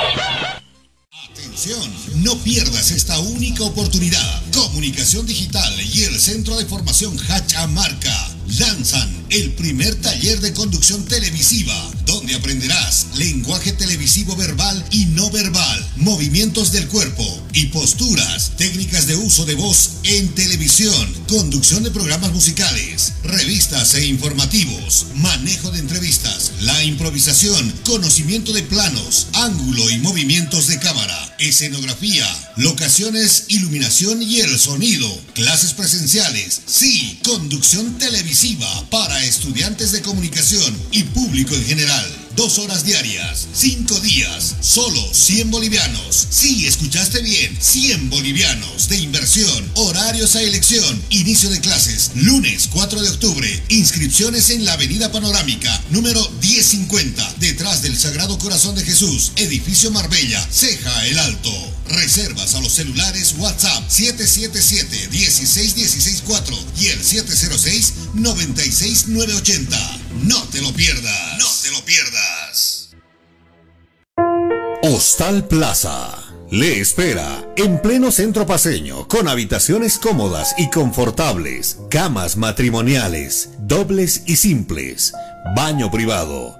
Atención, no pierdas esta única oportunidad. Comunicación Digital y el Centro de Formación Hachamarca lanzan el primer taller de conducción televisiva, donde aprenderás lenguaje televisivo verbal y no verbal, movimientos del cuerpo y posturas, técnicas de uso de voz en televisión, conducción de programas musicales, revistas e informativos, manejo de entrevistas, la improvisación, conocimiento de planos, ángulo y movimientos de cámara, escenografía, locaciones, iluminación y el sonido, clases presenciales, sí, conducción televisiva para estudiantes de comunicación y público en general. Dos horas diarias, cinco días, solo 100 bolivianos. Sí, escuchaste bien, 100 bolivianos de inversión, horarios a elección, inicio de clases, lunes 4 de octubre, inscripciones en la Avenida Panorámica, número 1050, detrás del Sagrado Corazón de Jesús, edificio Marbella, Ceja el Alto. Reservas a los celulares WhatsApp 777-16164 y el 706-96980. No te lo pierdas. No te lo pierdas. Hostal Plaza le espera en pleno centro paseño con habitaciones cómodas y confortables, camas matrimoniales, dobles y simples, baño privado,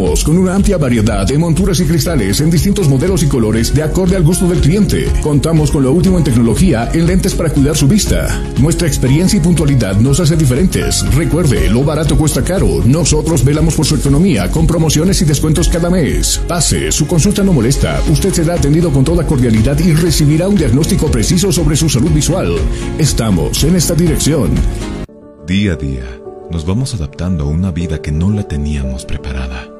con una amplia variedad de monturas y cristales en distintos modelos y colores de acorde al gusto del cliente. Contamos con lo último en tecnología en lentes para cuidar su vista. Nuestra experiencia y puntualidad nos hace diferentes. Recuerde, lo barato cuesta caro. Nosotros velamos por su economía con promociones y descuentos cada mes. Pase, su consulta no molesta. Usted será atendido con toda cordialidad y recibirá un diagnóstico preciso sobre su salud visual. Estamos en esta dirección. Día a día, nos vamos adaptando a una vida que no la teníamos preparada.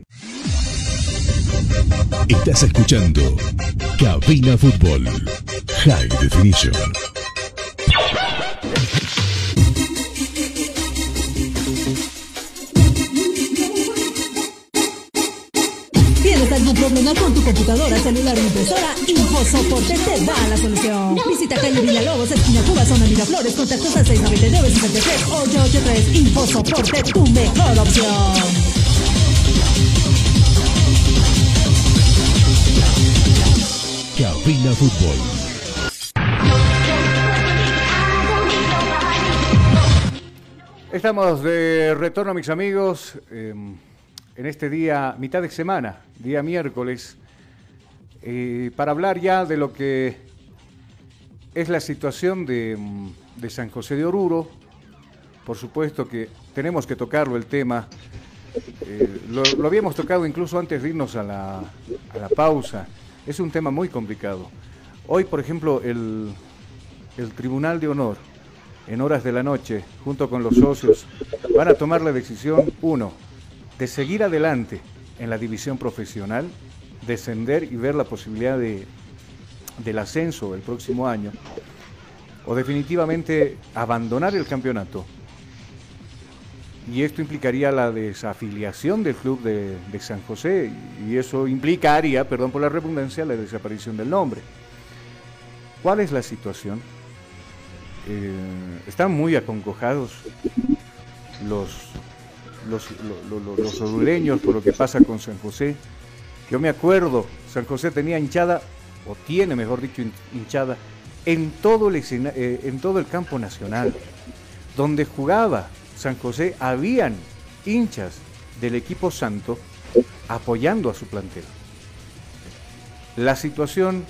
Estás escuchando Cabina Fútbol High Definition. ¿Tienes algún problema con tu computadora, celular o impresora? InfoSoporte te da la solución. Visita calle Villalobos, esquina Cuba, zona Miraflores, contactos al 699 63 883 InfoSoporte, tu mejor opción. Cabina Fútbol. Estamos de retorno, mis amigos, eh, en este día, mitad de semana, día miércoles, eh, para hablar ya de lo que es la situación de, de San José de Oruro. Por supuesto que tenemos que tocarlo el tema. Eh, lo, lo habíamos tocado incluso antes de irnos a la, a la pausa. Es un tema muy complicado. Hoy, por ejemplo, el, el Tribunal de Honor, en horas de la noche, junto con los socios, van a tomar la decisión, uno, de seguir adelante en la división profesional, descender y ver la posibilidad de, del ascenso el próximo año, o definitivamente abandonar el campeonato. Y esto implicaría la desafiliación del club de, San José, y eso implicaría, perdón por la redundancia, la desaparición del nombre. ¿Cuál es la situación? Eh, están muy acongojados los, los, lo- lo- los orureños por lo que pasa con San José. Yo me acuerdo, San José tenía hinchada, o tiene mejor dicho hin- hinchada, en todo el, eh, en todo el campo nacional. Donde jugaba San José habían hinchas del equipo santo apoyando a su plantel. La situación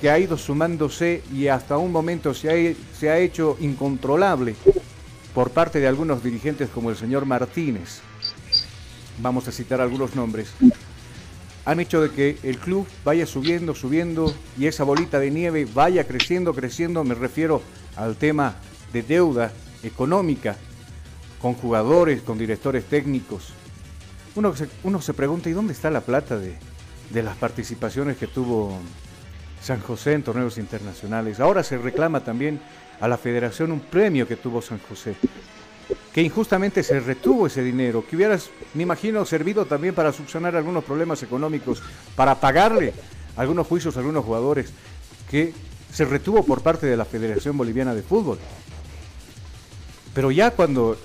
que ha ido sumándose y hasta un momento se ha, se ha hecho incontrolable por parte de algunos dirigentes como el señor Martínez, vamos a citar algunos nombres, han hecho de que el club vaya subiendo, subiendo y esa bolita de nieve vaya creciendo, creciendo, me refiero al tema de deuda económica con jugadores, con directores técnicos. Uno se, uno se pregunta, ¿y dónde está la plata de, de las participaciones que tuvo San José en torneos internacionales? Ahora se reclama también a la federación un premio que tuvo San José, que injustamente se retuvo ese dinero, que hubiera, me imagino, servido también para subsanar algunos problemas económicos, para pagarle algunos juicios a algunos jugadores, que se retuvo por parte de la Federación Boliviana de Fútbol. Pero ya cuando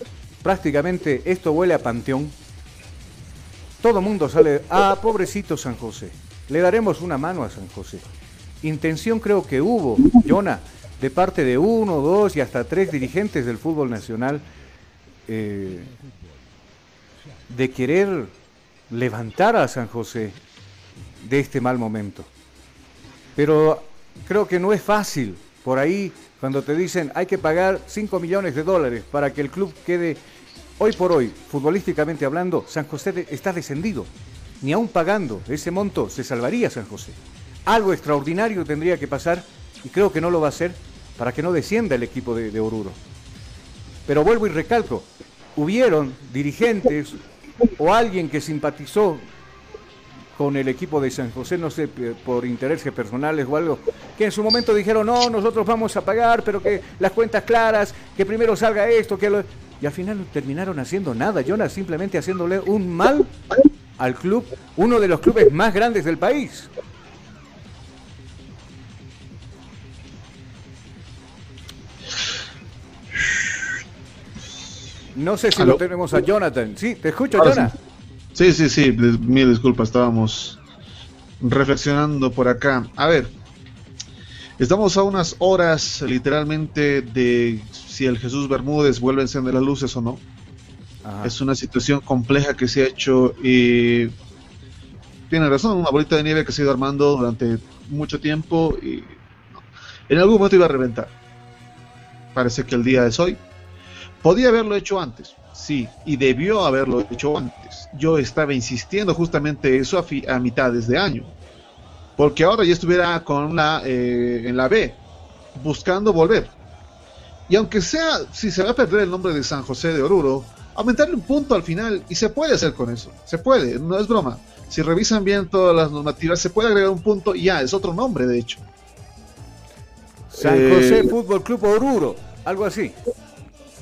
prácticamente esto huele a panteón, todo mundo sale, ah, pobrecito San José, le daremos una mano a San José. Intención creo que hubo, Jonah, de parte de uno, dos y hasta tres dirigentes del fútbol nacional eh, de querer levantar a San José de este mal momento. Pero creo que no es fácil. Por ahí, cuando te dicen hay que pagar 5 millones de dólares para que el club quede, hoy por hoy, futbolísticamente hablando, San José está descendido. Ni aún pagando ese monto se salvaría San José. Algo extraordinario tendría que pasar y creo que no lo va a hacer para que no descienda el equipo de, Oruro. Pero vuelvo y recalco, hubieron dirigentes o alguien que simpatizó con el equipo de San José, no sé, por intereses personales o algo, que en su momento dijeron, no, nosotros vamos a pagar, pero que las cuentas claras, que primero salga esto, que lo... Y al final no terminaron haciendo nada, Jonas, simplemente haciéndole un mal al club, uno de los clubes más grandes del país. No sé si ¿Aló? lo tenemos a Jonathan. Sí, te escucho, Ahora Jonathan. Sí, sí, sí, dis- mil disculpas, estábamos reflexionando por acá. A ver, estamos a unas horas literalmente de si el Jesús Bermúdez vuelve a encender las luces o no. Es una situación compleja que se ha hecho y tiene razón, una bolita de nieve que se ha ido armando durante mucho tiempo y en algún momento iba a reventar. Parece que el día es hoy. Podía haberlo hecho antes, sí, y debió haberlo hecho antes. Yo estaba insistiendo justamente eso a, mitades de año, porque ahora ya estuviera con la eh, en la B, buscando volver. Y aunque sea, si se va a perder el nombre de San José de Oruro, aumentarle un punto al final, y se puede hacer con eso, se puede, no es broma. Si revisan bien todas las normativas, se puede agregar un punto y ya, es otro nombre de hecho. San Eh, José Fútbol Club Oruro, algo así.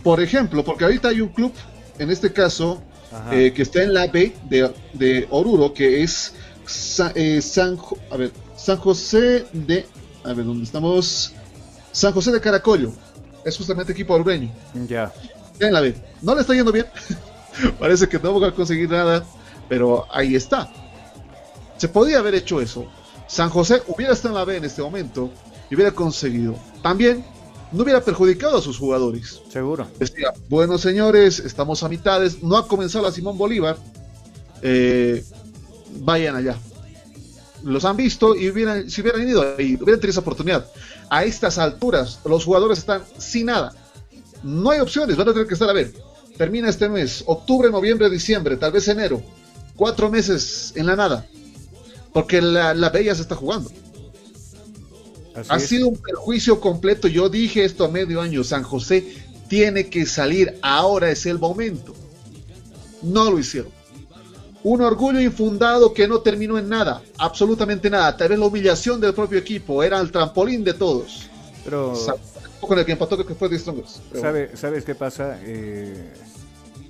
Por ejemplo, porque ahorita hay un club, en este caso, eh, que está en la B de, de Oruro, que es eh, San, a ver, San José de, a ver, ¿dónde estamos? San José de Caracollo. Es justamente equipo orureño. Ya. Está en la B. No le está yendo bien. Parece que no va a conseguir nada, pero ahí está. Se podía haber hecho eso. San José hubiera estado en la B en este momento y hubiera conseguido. También no hubiera perjudicado a sus jugadores. Seguro. Decía, bueno señores, estamos a mitades, no ha comenzado la Simón Bolívar, eh, vayan allá. Los han visto y hubieran, si hubieran ido ahí, hubieran tenido esa oportunidad. A estas alturas, los jugadores están sin nada. No hay opciones, van a tener que estar a ver. Termina este mes, octubre, noviembre, diciembre, tal vez enero. Cuatro meses en la nada. Porque la, la B ya se está jugando. Así ha es. sido un perjuicio completo. Yo dije esto a medio año. San José tiene que salir. Ahora es el momento. No lo hicieron. Un orgullo infundado que no terminó en nada. Absolutamente nada. Tal vez la humillación del propio equipo. Era el trampolín de todos. Pero Con el que empató que fue de Strongers. ¿Sabe, ¿Sabes qué pasa? Eh,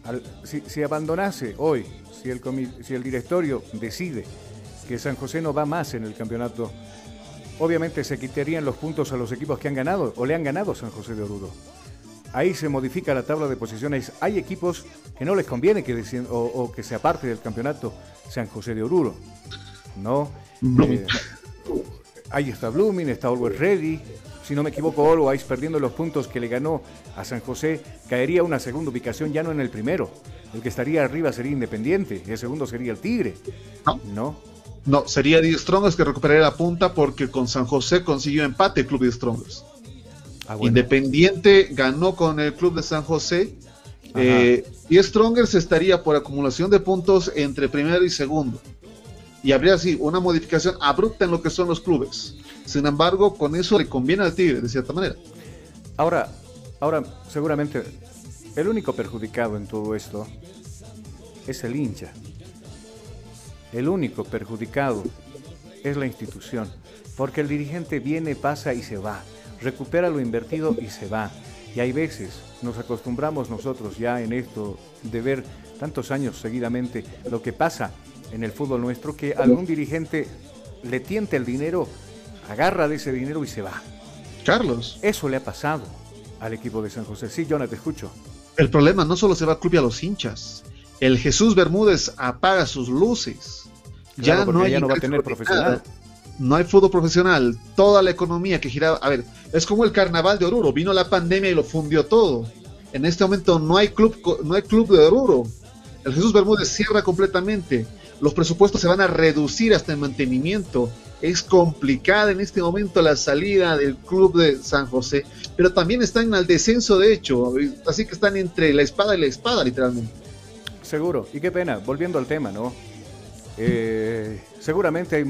al- si, si abandonase hoy, si el, si el directorio decide que San José no va más en el campeonato, obviamente se quitarían los puntos a los equipos que han ganado o le han ganado San José de Oruro. Ahí se modifica la tabla de posiciones. Hay equipos que no les conviene que o, o que se aparte del campeonato San José de Oruro. ¿No? Eh, ahí está Blooming, está Always Ready, si no me equivoco, Always perdiendo los puntos que le ganó a San José, caería una segunda ubicación ya no en el primero. El que estaría arriba sería Independiente y el segundo sería el Tigre. No. ¿No? Sería Die Strongers que recuperaría la punta porque con San José consiguió empate el club Die Strongers. Ah, bueno. Independiente ganó con el club de San José. Eh, Die Strongers estaría por acumulación de puntos entre primero y segundo. Y habría así una modificación abrupta en lo que son los clubes. Sin embargo, con eso le conviene al Tigre, de cierta manera. Ahora, ahora seguramente el único perjudicado en todo esto es el hincha. El único perjudicado es la institución, porque el dirigente viene, pasa y se va, recupera lo invertido y se va. Y hay veces nos acostumbramos nosotros ya en esto de ver tantos años seguidamente lo que pasa en el fútbol nuestro, que algún dirigente le tiente el dinero, agarra de ese dinero y se va. Carlos. Eso le ha pasado al equipo de San José. Sí, Jonathan, te escucho. El problema no solo se va al club y a los hinchas. El Jesús Bermúdez apaga sus luces. Claro, ya no hay ya no va a tener profesional. No hay fútbol profesional. Toda la economía que giraba. A ver, es como el carnaval de Oruro. Vino la pandemia y lo fundió todo. En este momento no hay club, no hay club de Oruro. El Jesús Bermúdez cierra completamente. Los presupuestos se van a reducir hasta el mantenimiento. Es complicada en este momento la salida del club de San José, pero también están al descenso de hecho, así que están entre la espada y la espada literalmente. Seguro. Y qué pena, volviendo al tema, ¿no? Eh, seguramente hay...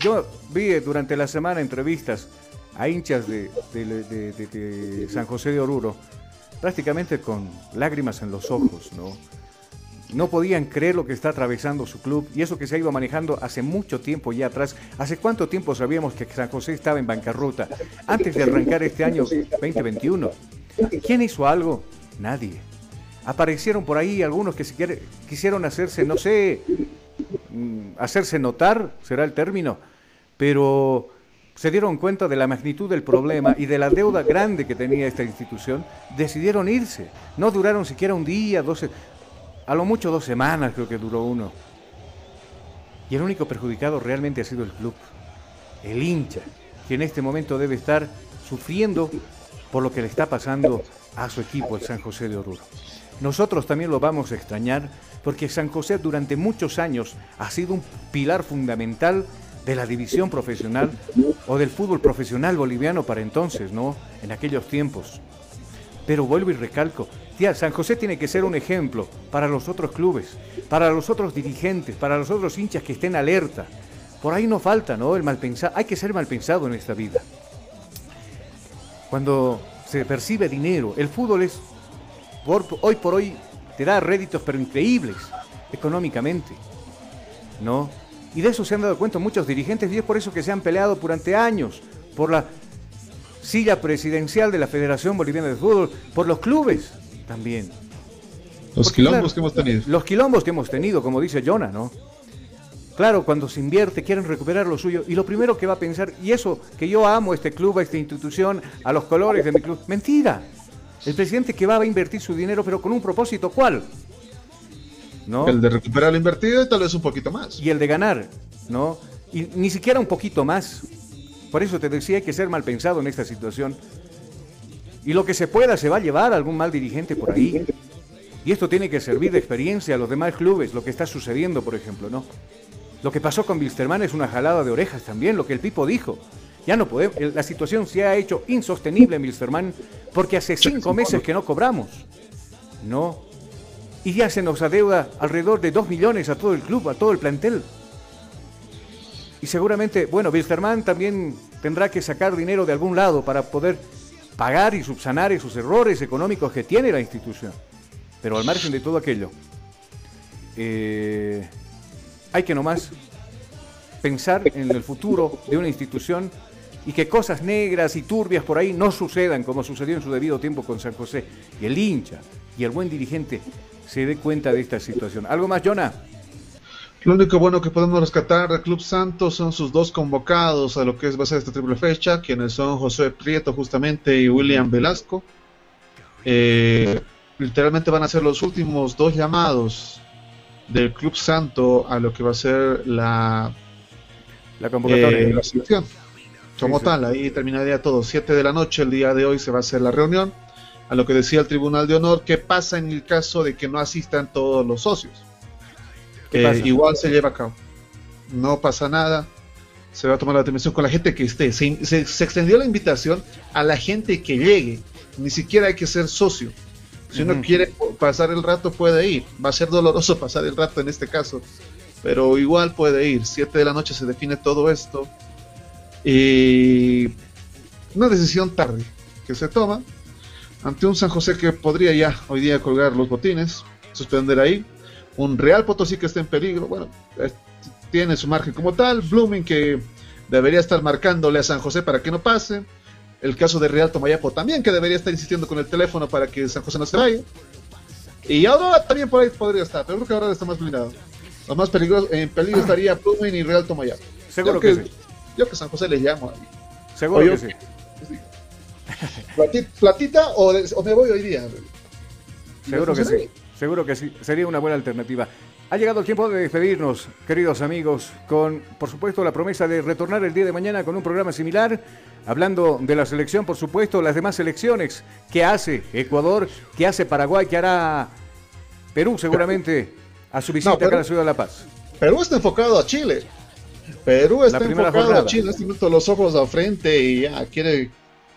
Yo vi durante la semana entrevistas a hinchas de, San José de Oruro, prácticamente con lágrimas en los ojos, ¿no? No podían creer lo que está atravesando su club y eso que se ha ido manejando hace mucho tiempo ya atrás. ¿Hace cuánto tiempo sabíamos que San José estaba en bancarrota? Antes de arrancar este año 2021. ¿Quién hizo algo? Nadie. Aparecieron por ahí algunos que quisieron hacerse, no sé, hacerse notar, será el término, pero se dieron cuenta de la magnitud del problema y de la deuda grande que tenía esta institución, decidieron irse. No duraron siquiera un día, a lo mucho dos semanas creo que duró uno. Y el único perjudicado realmente ha sido el club, el hincha, que en este momento debe estar sufriendo por lo que le está pasando a su equipo, el San José de Oruro. Nosotros también lo vamos a extrañar porque San José durante muchos años ha sido un pilar fundamental de la división profesional o del fútbol profesional boliviano para entonces, ¿no? En aquellos tiempos. Pero vuelvo y recalco, tía, San José tiene que ser un ejemplo para los otros clubes, para los otros dirigentes, para los otros hinchas que estén alerta. Por ahí no falta, ¿no? El mal pensado. Hay que ser mal pensado en esta vida. Cuando se percibe dinero, el fútbol es, por- hoy por hoy, te da réditos, pero increíbles, económicamente, ¿no? Y de eso se han dado cuenta muchos dirigentes y es por eso que se han peleado durante años por la silla presidencial de la Federación Boliviana de Fútbol, por los clubes también. Los Porque, quilombos claro, que hemos tenido. Los quilombos que hemos tenido, como dice Jonah, ¿no? Claro, cuando se invierte quieren recuperar lo suyo y lo primero que va a pensar, y eso que yo amo este club, a esta institución, a los colores de mi club, mentira. El presidente que va a invertir su dinero, pero con un propósito, ¿cuál? ¿No? El de recuperar lo invertido y tal vez un poquito más. y el de ganar, ¿no? Y ni siquiera un poquito más. Por eso te decía, hay que ser mal pensado en esta situación. Y lo que se pueda se va a llevar a algún mal dirigente por ahí. Y esto tiene que servir de experiencia a los demás clubes, lo que está sucediendo, por ejemplo, ¿no? Lo que pasó con Wilstermann es una jalada de orejas también, lo que el Pipo dijo. Ya no podemos, la situación se ha hecho insostenible en Wilstermann porque hace cinco meses que no cobramos, ¿no? Y ya se nos adeuda alrededor de dos millones a todo el club, a todo el plantel. Y seguramente, bueno, Wilstermann también tendrá que sacar dinero de algún lado para poder pagar y subsanar esos errores económicos que tiene la institución. Pero al margen de todo aquello, eh, hay que nomás pensar en el futuro de una institución y que cosas negras y turbias por ahí no sucedan como sucedió en su debido tiempo con San José. Y el hincha y el buen dirigente se dé cuenta de esta situación. ¿Algo más, Jonah? Lo único bueno que podemos rescatar del Club Santos son sus dos convocados a lo que es, va a ser esta triple fecha, quienes son José Prieto justamente y William Velasco. Eh, literalmente van a ser los últimos dos llamados del Club Santo a lo que va a ser la, La convocatoria. eh, la selección. Como sí. tal, ahí terminaría todo. 7 de la noche, el día de hoy se va a hacer la reunión. A lo que decía el Tribunal de Honor, ¿qué pasa en el caso de que no asistan todos los socios? ¿Qué Eh, pasa? igual se lleva a cabo. No pasa nada. Se va a tomar la determinación con la gente que esté. Se, se- se extendió la invitación a la gente que llegue. Ni siquiera hay que ser socio. Si uno quiere pasar el rato, puede ir. Va a ser doloroso pasar el rato en este caso. Pero igual puede ir. 7 de la noche se define todo esto. Y una decisión tarde que se toma ante un San José que podría ya hoy día colgar los botines, suspender ahí. Un Real Potosí que está en peligro. Bueno, eh, tiene su margen como tal. Blooming que debería estar marcándole a San José para que no pase. El caso de Real Tomayapo también que debería estar insistiendo con el teléfono para que San José no se vaya. Y Aurora también por ahí podría estar, pero creo que Aurora está más blindado. Lo más peligroso, en peligro estaría Blooming y Real Tomayapo. Seguro que sí. Yo que San José le llamo. ahí. Seguro yo- que sí. Plati- ¿Platita o, de- o me voy hoy día? Seguro que sí. Seguro que sí. Sería una buena alternativa. Ha llegado el tiempo de despedirnos, queridos amigos, con, por supuesto, la promesa de retornar el día de mañana con un programa similar, hablando de la selección, por supuesto, las demás selecciones, que hace Ecuador, que hace Paraguay, que hará Perú seguramente a su visita No, Perú- acá a la ciudad de La Paz. Perú está enfocado a Chile. Perú está enfocado jornada. a Chile. En este momento los ojos a frente y ya quiere,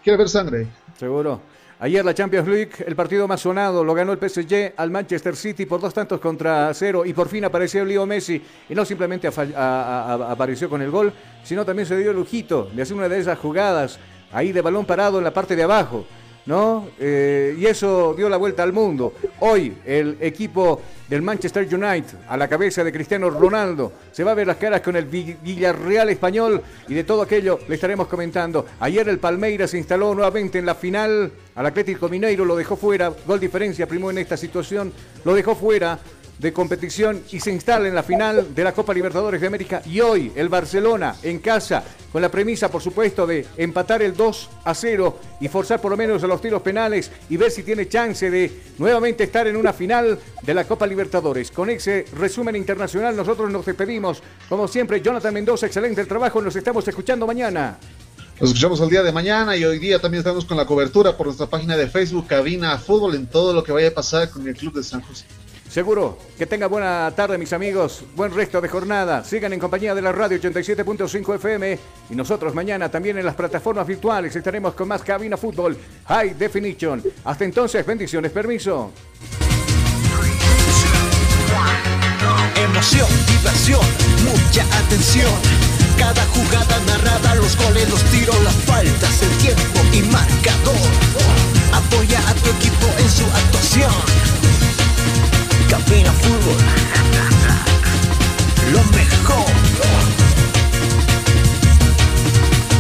quiere ver sangre. Seguro. Ayer la Champions League, el partido más sonado, lo ganó el PSG al Manchester City por dos tantos contra cero y por fin apareció Leo Messi y no simplemente afa- a- a- a- apareció con el gol, sino también se dio el lujito de hacer una de esas jugadas ahí de balón parado en la parte de abajo, ¿no? Eh, y eso dio la vuelta al mundo. Hoy el equipo del Manchester United a la cabeza de Cristiano Ronaldo se va a ver las caras con el Vi- Villarreal español y de todo aquello le estaremos comentando. Ayer el Palmeiras se instaló nuevamente en la final al Atlético Mineiro, lo dejó fuera, gol diferencia, primó en esta situación, lo dejó fuera de competición y se instala en la final de la Copa Libertadores de América y hoy el Barcelona en casa con la premisa por supuesto de empatar el 2 a 0 y forzar por lo menos a los tiros penales y ver si tiene chance de nuevamente estar en una final de la Copa Libertadores. Con ese resumen internacional nosotros nos despedimos. Como siempre, Jonathan Mendoza, excelente el trabajo, nos estamos escuchando mañana. Nos escuchamos el día de mañana y hoy día también estamos con la cobertura por nuestra página de Facebook, Cabina Fútbol, en todo lo que vaya a pasar con el Club de San José. Seguro. Que tenga buena tarde, mis amigos. Buen resto de jornada. Sigan en compañía de la radio 87.5 FM. Y nosotros mañana también en las plataformas virtuales estaremos con más Cabina Fútbol High Definition. Hasta entonces, bendiciones. Permiso. Emoción, diversión, mucha atención. Cada jugada narrada, los goles, los tiros, las faltas, el tiempo y marcador. Apoya a tu equipo en su actuación Cabina Fútbol. Lo mejor.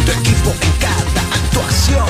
Tu equipo en cada actuación.